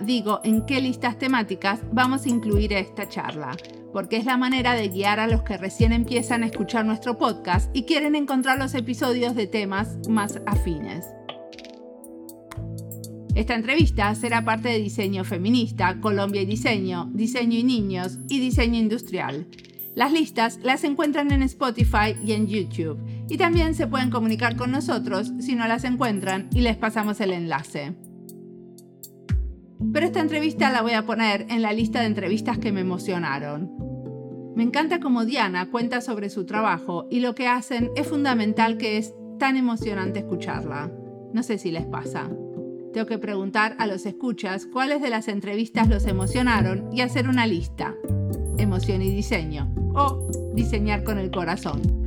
Digo en qué listas temáticas vamos a incluir esta charla, porque es la manera de guiar a los que recién empiezan a escuchar nuestro podcast y quieren encontrar los episodios de temas más afines. Esta entrevista será parte de Diseño Feminista, Colombia y Diseño, Diseño y Niños y Diseño Industrial. Las listas las encuentran en Spotify y en YouTube y también se pueden comunicar con nosotros si no las encuentran y les pasamos el enlace. Pero esta entrevista la voy a poner en la lista de entrevistas que me emocionaron. Me encanta cómo Diana cuenta sobre su trabajo y lo que hacen es fundamental que es tan emocionante escucharla. No sé si les pasa. Tengo que preguntar a los escuchas cuáles de las entrevistas los emocionaron y hacer una lista. Emoción y diseño. O diseñar con el corazón.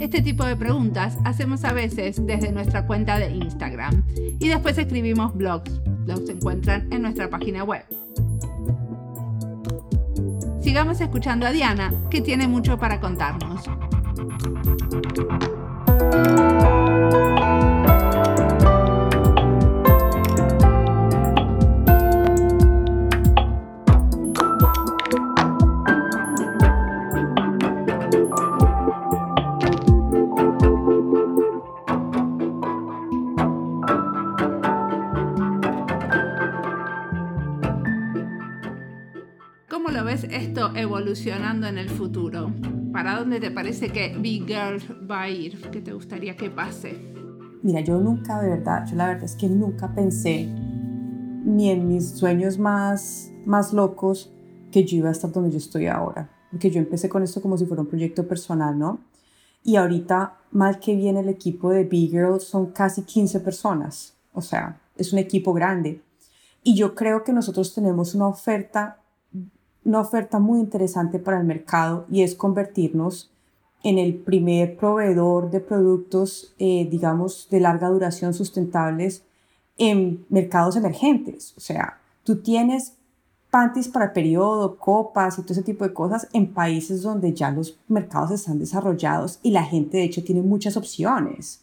Este tipo de preguntas hacemos a veces desde nuestra cuenta de Instagram y después escribimos blogs. Los encuentran en nuestra página web. Sigamos escuchando a Diana, que tiene mucho para contarnos. Evolucionando en el futuro? ¿Para dónde te parece que Big Girl va a ir? ¿Qué te gustaría que pase? Mira, yo nunca, de verdad, yo la verdad es que nunca pensé, ni en mis sueños más, más locos, que yo iba a estar donde yo estoy ahora. Porque yo empecé con esto como si fuera un proyecto personal, ¿no? Y ahorita, mal que viene el equipo de Big Girl, son casi 15 personas. O sea, es un equipo grande. Y yo creo que nosotros tenemos una oferta, una oferta muy interesante para el mercado y es convertirnos en el primer proveedor de productos, eh, digamos, de larga duración sustentables en mercados emergentes. O sea, tú tienes panties para periodo, copas y todo ese tipo de cosas en países donde ya los mercados están desarrollados y la gente de hecho tiene muchas opciones.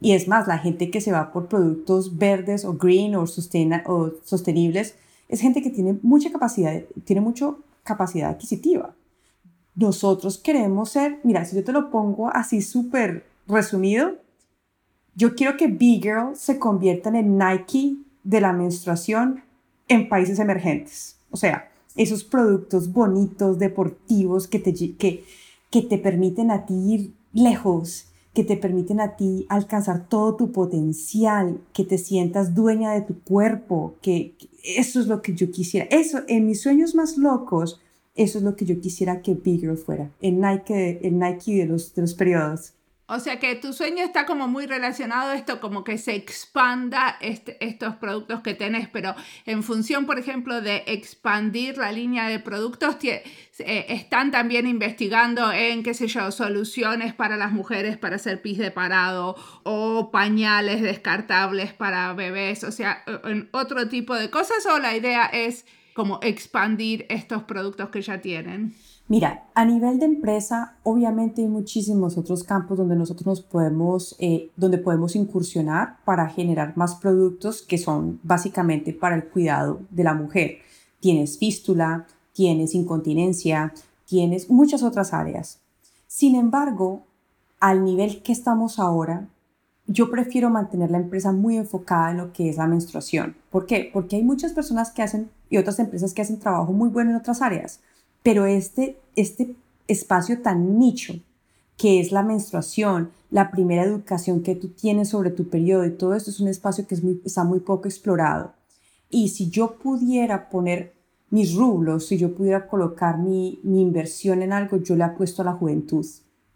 Y es más, la gente que se va por productos verdes o green o, sostenibles es gente que tiene mucha capacidad, tiene mucha capacidad adquisitiva. Nosotros queremos ser, mira, si yo te lo pongo así súper resumido, yo quiero que Big Girl se convierta en el Nike de la menstruación en países emergentes. O sea, esos productos bonitos, deportivos, que te, que, que te permiten a ti ir lejos, que te permiten a ti alcanzar todo tu potencial, que te sientas dueña de tu cuerpo, que, eso es lo que yo quisiera. Eso, en mis sueños más locos, eso es lo que yo quisiera que Big Girl fuera, el Nike, el Nike de los, de los periodos. O sea que tu sueño está como muy relacionado a esto, como que se expanda este, estos productos que tenés, pero en función, por ejemplo, de expandir la línea de productos, eh, están también investigando en, qué sé yo, soluciones para las mujeres para hacer pis de parado o pañales descartables para bebés, o sea, en otro tipo de cosas, o la idea es como expandir estos productos que ya tienen. Mira, a nivel de empresa, obviamente hay muchísimos otros campos donde nosotros nos podemos, eh, donde podemos incursionar para generar más productos que son básicamente para el cuidado de la mujer. Tienes fístula, tienes incontinencia, tienes muchas otras áreas. Sin embargo, al nivel que estamos ahora, yo prefiero mantener la empresa muy enfocada en lo que es la menstruación. ¿Por qué? Porque hay muchas personas que hacen y otras empresas que hacen trabajo muy bueno en otras áreas pero este, este espacio tan nicho que es la menstruación, la primera educación que tú tienes sobre tu periodo y todo esto es un espacio que es muy, está muy poco explorado. Y si yo pudiera poner mis rublos, si yo pudiera colocar mi, mi inversión en algo, yo le apuesto a la juventud.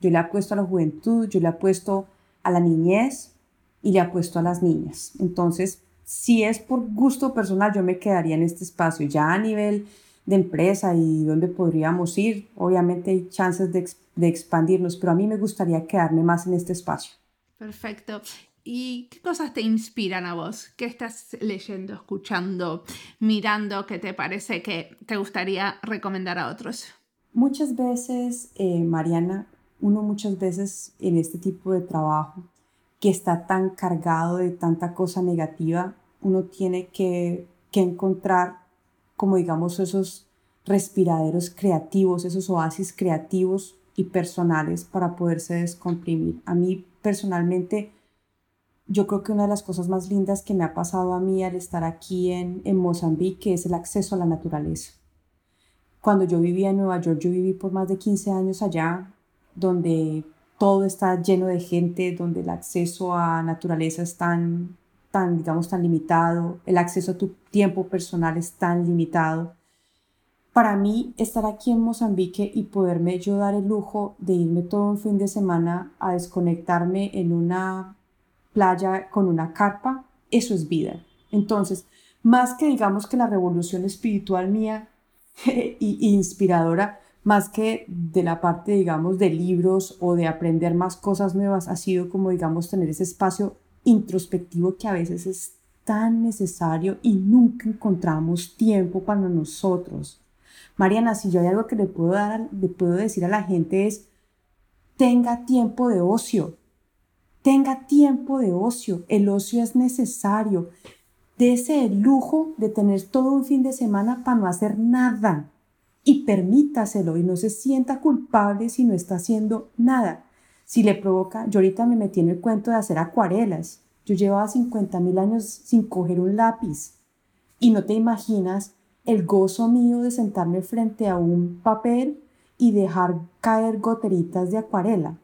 Yo le apuesto a la juventud, yo le apuesto a la niñez y le apuesto a las niñas. Entonces, si es por gusto personal, yo me quedaría en este espacio. Ya a nivel de empresa y dónde podríamos ir. Obviamente hay chances de, de expandirnos, pero a mí me gustaría quedarme más en este espacio. Perfecto. ¿Y qué cosas te inspiran a vos? ¿Qué estás leyendo, escuchando, mirando que te parece que te gustaría recomendar a otros? Muchas veces, eh, Mariana, uno muchas veces en este tipo de trabajo que está tan cargado de tanta cosa negativa, uno tiene que, que encontrar como digamos esos respiraderos creativos, esos oasis creativos y personales para poderse descomprimir. A mí personalmente, yo creo que una de las cosas más lindas que me ha pasado a mí al estar aquí en, en Mozambique es el acceso a la naturaleza. Cuando yo vivía en Nueva York, yo viví por más de 15 años allá, donde todo está lleno de gente, donde el acceso a naturaleza es tan tan, digamos, tan limitado, el acceso a tu tiempo personal es tan limitado. Para mí, estar aquí en Mozambique y poderme yo dar el lujo de irme todo un fin de semana a desconectarme en una playa con una carpa, eso es vida. Entonces, más que digamos que la revolución espiritual mía y, inspiradora, más que de la parte, digamos, de libros o de aprender más cosas nuevas, ha sido como, digamos, tener ese espacio introspectivo que a veces es tan necesario y nunca encontramos tiempo para nosotros. Mariana, si yo hay algo que le puedo, dar, le puedo decir a la gente es, tenga tiempo de ocio, tenga tiempo de ocio, el ocio es necesario. Dese el lujo de tener todo un fin de semana para no hacer nada y permítaselo y no se sienta culpable si no está haciendo nada. Si le provoca, yo ahorita me metí en el cuento de hacer acuarelas. Yo llevaba 50 mil años sin coger un lápiz. Y no te imaginas el gozo mío de sentarme frente a un papel y dejar caer goteritas de acuarela.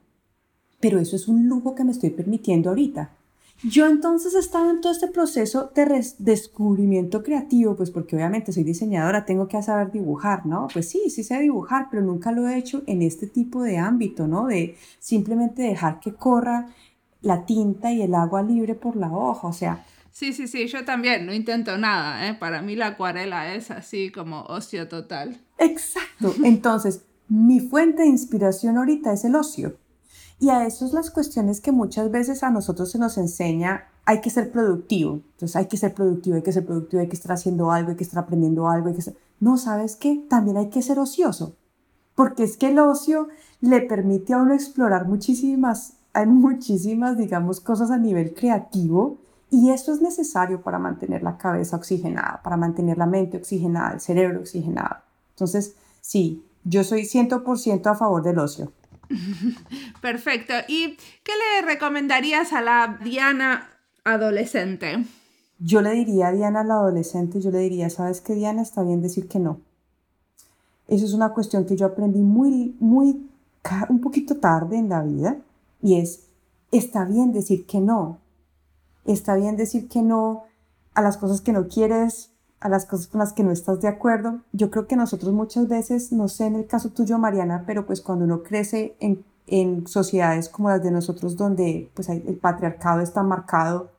Pero eso es un lujo que me estoy permitiendo ahorita. Yo entonces estaba en todo este proceso de descubrimiento creativo, pues porque obviamente soy diseñadora, tengo que saber dibujar, ¿no? Pues sí, sí sé dibujar, pero nunca lo he hecho en este tipo de ámbito, ¿no? De simplemente dejar que corra la tinta y el agua libre por la hoja, o sea... Sí, sí, sí, yo también no intento nada, ¿eh? Para mí la acuarela es así como ocio total. Exacto, entonces mi fuente de inspiración ahorita es el ocio y a eso es las cuestiones que muchas veces a nosotros se nos enseña, hay que ser productivo. Entonces hay que ser productivo, hay que ser productivo, hay que estar haciendo algo, hay que estar aprendiendo algo. Hay que No, ¿sabes qué? También hay que ser ocioso. Porque es que el ocio le permite a uno explorar muchísimas, hay muchísimas, digamos, cosas a nivel creativo. Y eso es necesario para mantener la cabeza oxigenada, para mantener la mente oxigenada, el cerebro oxigenado. Entonces, sí, yo soy 100% a favor del ocio. Perfecto. ¿Y qué le recomendarías a la Diana adolescente? Yo le diría a Diana la adolescente, yo le diría, ¿sabes qué, Diana? Está bien decir que no. Eso es una cuestión que yo aprendí muy, muy, un poquito tarde en la vida y es, está bien decir que no. Está bien decir que no a las cosas que no quieres, a las cosas con las que no estás de acuerdo. Yo creo que nosotros muchas veces, no sé en el caso tuyo, Mariana, pero pues cuando uno crece en, en sociedades como las de nosotros, donde pues el patriarcado está marcado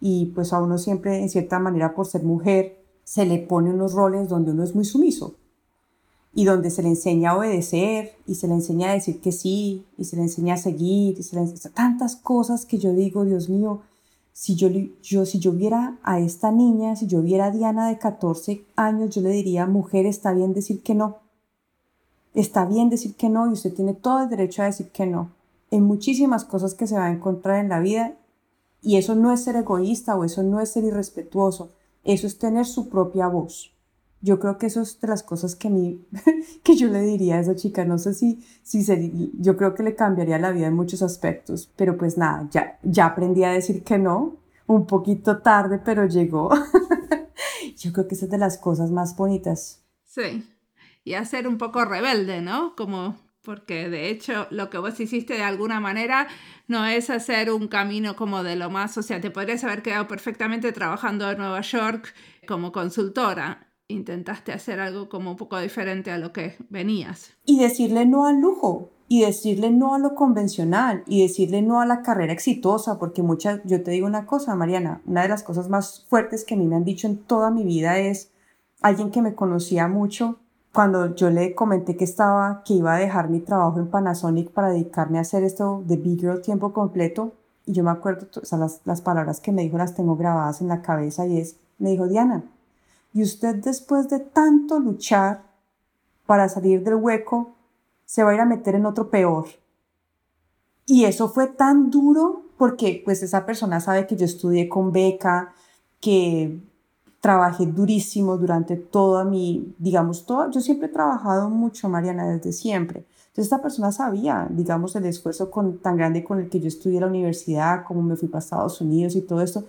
y pues a uno siempre, en cierta manera, por ser mujer, se le pone unos roles donde uno es muy sumiso y donde se le enseña a obedecer y se le enseña a decir que sí y se le enseña a seguir y se le enseña tantas cosas que yo digo, Dios mío, si yo, yo, si yo viera a esta niña, si yo viera a Diana de 14 años, yo le diría, mujer, está bien decir que no. Está bien decir que no y usted tiene todo el derecho a decir que no. En muchísimas cosas que se va a encontrar en la vida y eso no es ser egoísta o eso no es ser irrespetuoso, eso es tener su propia voz. Yo creo que eso es de las cosas que a que yo le diría a esa chica, no sé si, si yo creo que le cambiaría la vida en muchos aspectos, pero pues nada, ya, ya aprendí a decir que no, un poquito tarde, pero llegó. yo creo que esa es de las cosas más bonitas. Sí, y a ser un poco rebelde, ¿no? Como porque de hecho lo que vos hiciste de alguna manera no es hacer un camino como de lo más, o sea, te podrías haber quedado perfectamente trabajando en Nueva York como consultora intentaste hacer algo como un poco diferente a lo que venías. Y decirle no al lujo, y decirle no a lo convencional, y decirle no a la carrera exitosa, porque muchas, yo te digo una cosa, Mariana, una de las cosas más fuertes que a mí me han dicho en toda mi vida es alguien que me conocía mucho, cuando yo le comenté que estaba, que iba a dejar mi trabajo en Panasonic para dedicarme a hacer esto de Big Girl tiempo completo, y yo me acuerdo, o sea, las, las palabras que me dijo las tengo grabadas en la cabeza, y es, me dijo, Diana, y usted después de tanto luchar para salir del hueco, se va a ir a meter en otro peor. Y eso fue tan duro porque pues esa persona sabe que yo estudié con beca, que trabajé durísimo durante toda mi, digamos, todo, yo siempre he trabajado mucho, Mariana, desde siempre. Entonces esta persona sabía, digamos, el esfuerzo con, tan grande con el que yo estudié la universidad, como me fui para Estados Unidos y todo esto.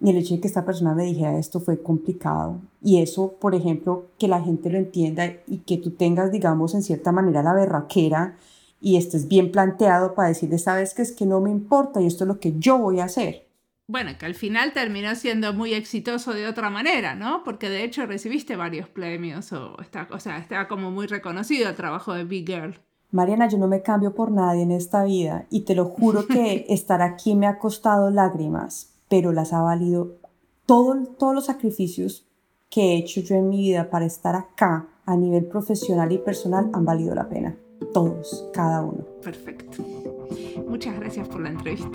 Y el hecho de que esta persona me dijera esto fue complicado. Y eso, por ejemplo, que la gente lo entienda y que tú tengas, digamos, en cierta manera la berraquera y estés bien planteado para decirle, sabes que es que no me importa y esto es lo que yo voy a hacer. Bueno, que al final terminó siendo muy exitoso de otra manera, ¿no? Porque de hecho recibiste varios premios o está, o sea, está como muy reconocido el trabajo de Big Girl. Mariana, yo no me cambio por nadie en esta vida y te lo juro que estar aquí me ha costado lágrimas, pero las ha valido todo, todos los sacrificios que he hecho yo en mi vida para estar acá a nivel profesional y personal han valido la pena. Todos, cada uno. Perfecto. Muchas gracias por la entrevista.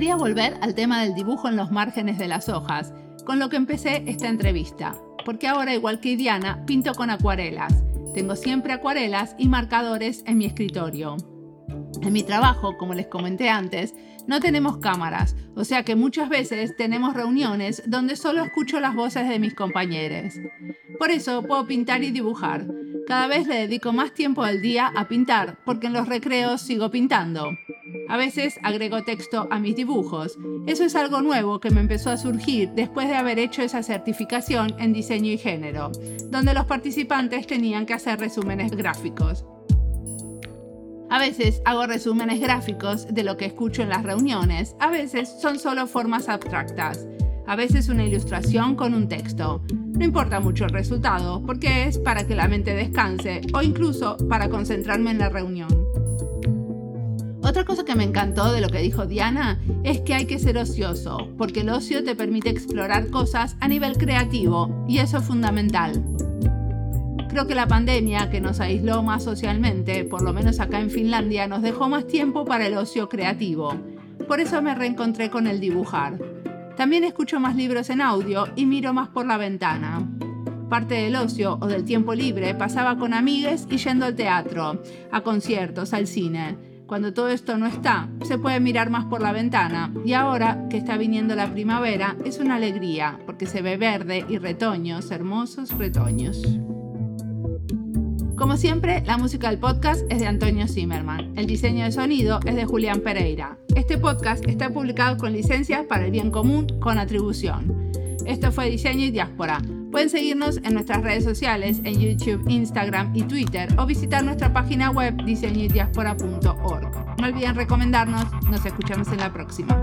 Quería volver al tema del dibujo en los márgenes de las hojas, con lo que empecé esta entrevista, porque ahora igual que Diana, pinto con acuarelas. Tengo siempre acuarelas y marcadores en mi escritorio. En mi trabajo, como les comenté antes, no tenemos cámaras, o sea que muchas veces tenemos reuniones donde solo escucho las voces de mis compañeros. Por eso puedo pintar y dibujar. Cada vez le dedico más tiempo al día a pintar, porque en los recreos sigo pintando. A veces agrego texto a mis dibujos. Eso es algo nuevo que me empezó a surgir después de haber hecho esa certificación en diseño y género, donde los participantes tenían que hacer resúmenes gráficos. A veces hago resúmenes gráficos de lo que escucho en las reuniones, a veces son solo formas abstractas, a veces una ilustración con un texto. No importa mucho el resultado, porque es para que la mente descanse o incluso para concentrarme en la reunión. Otra cosa que me encantó de lo que dijo Diana es que hay que ser ocioso, porque el ocio te permite explorar cosas a nivel creativo y eso es fundamental. Creo que la pandemia, que nos aisló más socialmente, por lo menos acá en Finlandia, nos dejó más tiempo para el ocio creativo. Por eso me reencontré con el dibujar. También escucho más libros en audio y miro más por la ventana. Parte del ocio o del tiempo libre pasaba con amigues y yendo al teatro, a conciertos, al cine. Cuando todo esto no está, se puede mirar más por la ventana y ahora que está viniendo la primavera es una alegría porque se ve verde y retoños, hermosos retoños. Como siempre, la música del podcast es de Antonio Zimmerman. El diseño de sonido es de Julián Pereira. Este podcast está publicado con licencias para el bien común con atribución. Esto fue Diseño y Diáspora. Pueden seguirnos en nuestras redes sociales, en YouTube, Instagram y Twitter, o visitar nuestra página web diseñoydiaspora.org. No olviden recomendarnos. Nos escuchamos en la próxima.